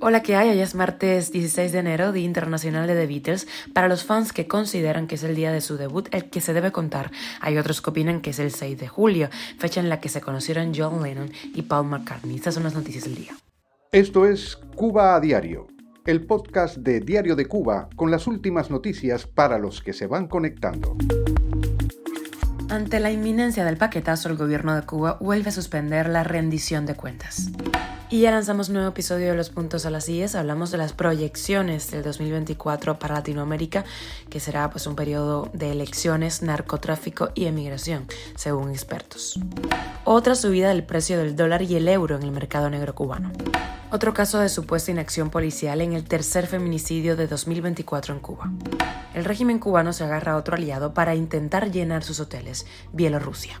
Hola, ¿qué hay? Hoy es martes 16 de enero, Día Internacional de The Beatles. Para los fans que consideran que es el día de su debut, el que se debe contar. Hay otros que opinan que es el 6 de julio, fecha en la que se conocieron John Lennon y Paul McCartney. Estas son las noticias del día. Esto es Cuba a Diario, el podcast de Diario de Cuba con las últimas noticias para los que se van conectando. Ante la inminencia del paquetazo, el gobierno de Cuba vuelve a suspender la rendición de cuentas. Y ya lanzamos un nuevo episodio de Los Puntos a las IES. Hablamos de las proyecciones del 2024 para Latinoamérica, que será pues un periodo de elecciones, narcotráfico y emigración, según expertos. Otra subida del precio del dólar y el euro en el mercado negro cubano. Otro caso de supuesta inacción policial en el tercer feminicidio de 2024 en Cuba. El régimen cubano se agarra a otro aliado para intentar llenar sus hoteles, Bielorrusia.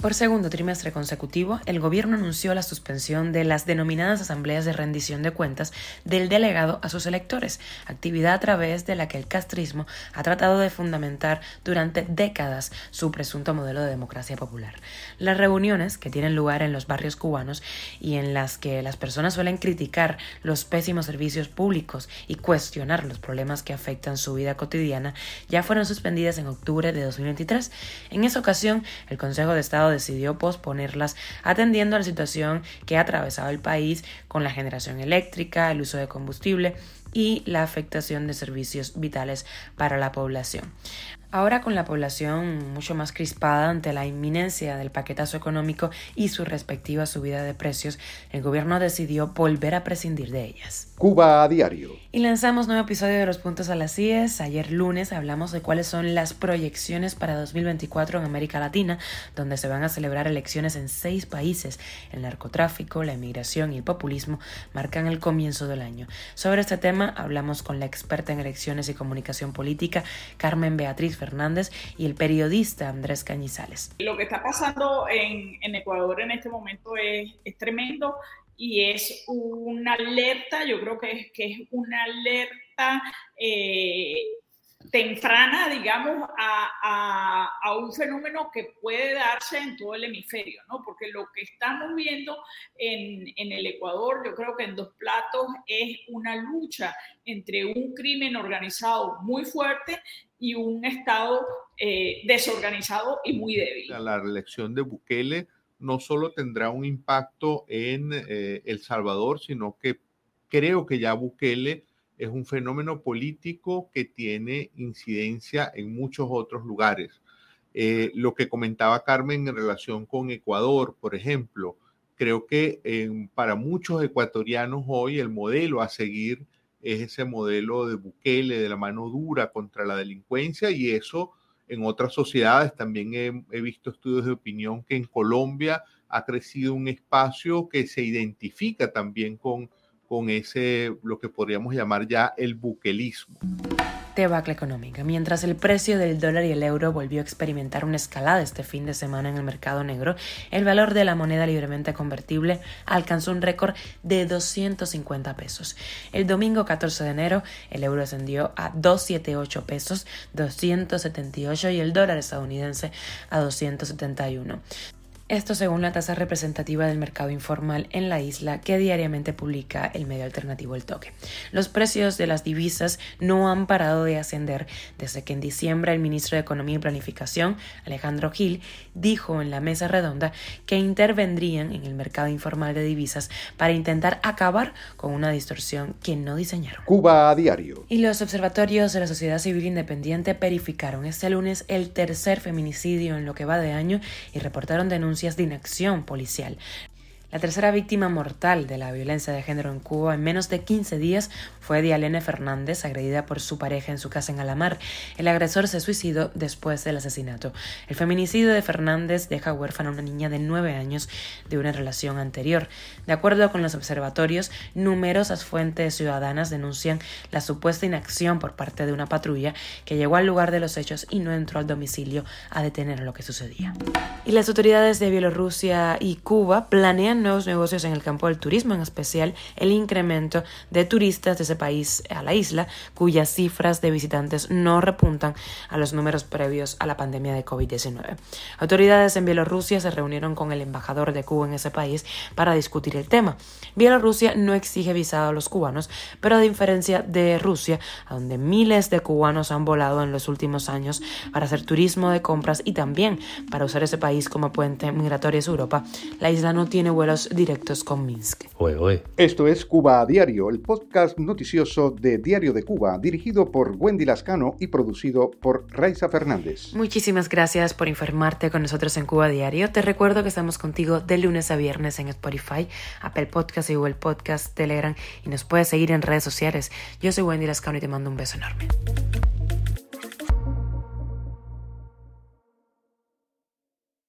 Por segundo trimestre consecutivo, el gobierno anunció la suspensión de las denominadas asambleas de rendición de cuentas del delegado a sus electores, actividad a través de la que el castrismo ha tratado de fundamentar durante décadas su presunto modelo de democracia popular. Las reuniones que tienen lugar en los barrios cubanos y en las que las personas suelen criticar los pésimos servicios públicos y cuestionar los problemas que afectan su vida cotidiana ya fueron suspendidas en octubre de 2023. En esa ocasión, el Consejo de Estado decidió posponerlas atendiendo a la situación que ha atravesado el país con la generación eléctrica, el uso de combustible y la afectación de servicios vitales para la población. Ahora con la población mucho más crispada ante la inminencia del paquetazo económico y su respectiva subida de precios, el gobierno decidió volver a prescindir de ellas. Cuba a diario. Y lanzamos nuevo episodio de Los Puntos a las CIES. Ayer lunes hablamos de cuáles son las proyecciones para 2024 en América Latina, donde se van a celebrar elecciones en seis países. El narcotráfico, la inmigración y el populismo marcan el comienzo del año. Sobre este tema hablamos con la experta en elecciones y comunicación política, Carmen Beatriz Fernández, y el periodista Andrés Cañizales. Lo que está pasando en, Ecuador en este momento es, tremendo y es una alerta, yo creo que es, una alerta eh, temprana, digamos, a, un fenómeno que puede darse en todo el hemisferio, ¿no? Porque lo que estamos viendo en, el Ecuador, yo creo que en dos platos, es una lucha entre un crimen organizado muy fuerte y un Estado eh, desorganizado y muy débil. La reelección de Bukele no solo tendrá un impacto en eh, El Salvador, sino que creo que ya Bukele es un fenómeno político que tiene incidencia en muchos otros lugares. Eh, lo que comentaba Carmen en relación con Ecuador, por ejemplo, creo que para muchos ecuatorianos hoy el modelo a seguir es ese modelo de Bukele, de la mano dura contra la delincuencia y eso en otras sociedades también he visto estudios de opinión que en Colombia ha crecido un espacio que se identifica también con con ese, lo que podríamos llamar ya el buquelismo. Debacle económica. Mientras el precio del dólar y el euro volvió a experimentar una escalada este fin de semana en el mercado negro, el valor de la moneda libremente convertible alcanzó un récord de 250 pesos. El domingo 14 de enero, el euro ascendió a 278 pesos, 278 y el dólar estadounidense a 271. Esto según la tasa representativa del mercado informal en la isla que diariamente publica el medio alternativo El Toque. Los precios de las divisas no han parado de ascender desde que en diciembre el ministro de Economía y Planificación, Alejandro Gil, dijo en la mesa redonda que intervendrían en el mercado informal de divisas para intentar acabar con una distorsión que no diseñaron. Cuba a diario. Y los observatorios de la sociedad civil independiente verificaron este lunes el tercer feminicidio en lo que va de año y reportaron denuncias de inacción policial. La tercera víctima mortal de la violencia de género en Cuba en menos de 15 días fue Dialene Fernández, agredida por su pareja en su casa en Alamar. El agresor se suicidó después del asesinato. El feminicidio de Fernández deja huérfana a una niña de 9 años de una relación anterior. De acuerdo con los observatorios, numerosas fuentes ciudadanas denuncian la supuesta inacción por parte de una patrulla que llegó al lugar de los hechos y no entró al domicilio a detener lo que sucedía. Y las autoridades de Bielorrusia y Cuba planean nuevos negocios en el campo del turismo, en especial el incremento de turistas de ese país a la isla, cuyas cifras de visitantes no repuntan a los números previos a la pandemia de COVID-19. Autoridades en Bielorrusia se reunieron con el embajador de Cuba en ese país para discutir el tema. Bielorrusia no exige visado a los cubanos, pero a diferencia de Rusia, a donde miles de cubanos han volado en los últimos años para hacer turismo de compras y también para usar ese país como puente migratorio a Europa, la isla no tiene vuelos directos con Minsk. Esto es Cuba a Diario, el podcast noticioso de Diario de Cuba, dirigido por Wendy Lascano y producido por Raiza Fernández. Muchísimas gracias por informarte con nosotros en Cuba a Diario. Te recuerdo que estamos contigo de lunes a viernes en Spotify, Apple Podcast y Google Podcast, Telegram y nos puedes seguir en redes sociales. Yo soy Wendy Lascano y te mando un beso enorme.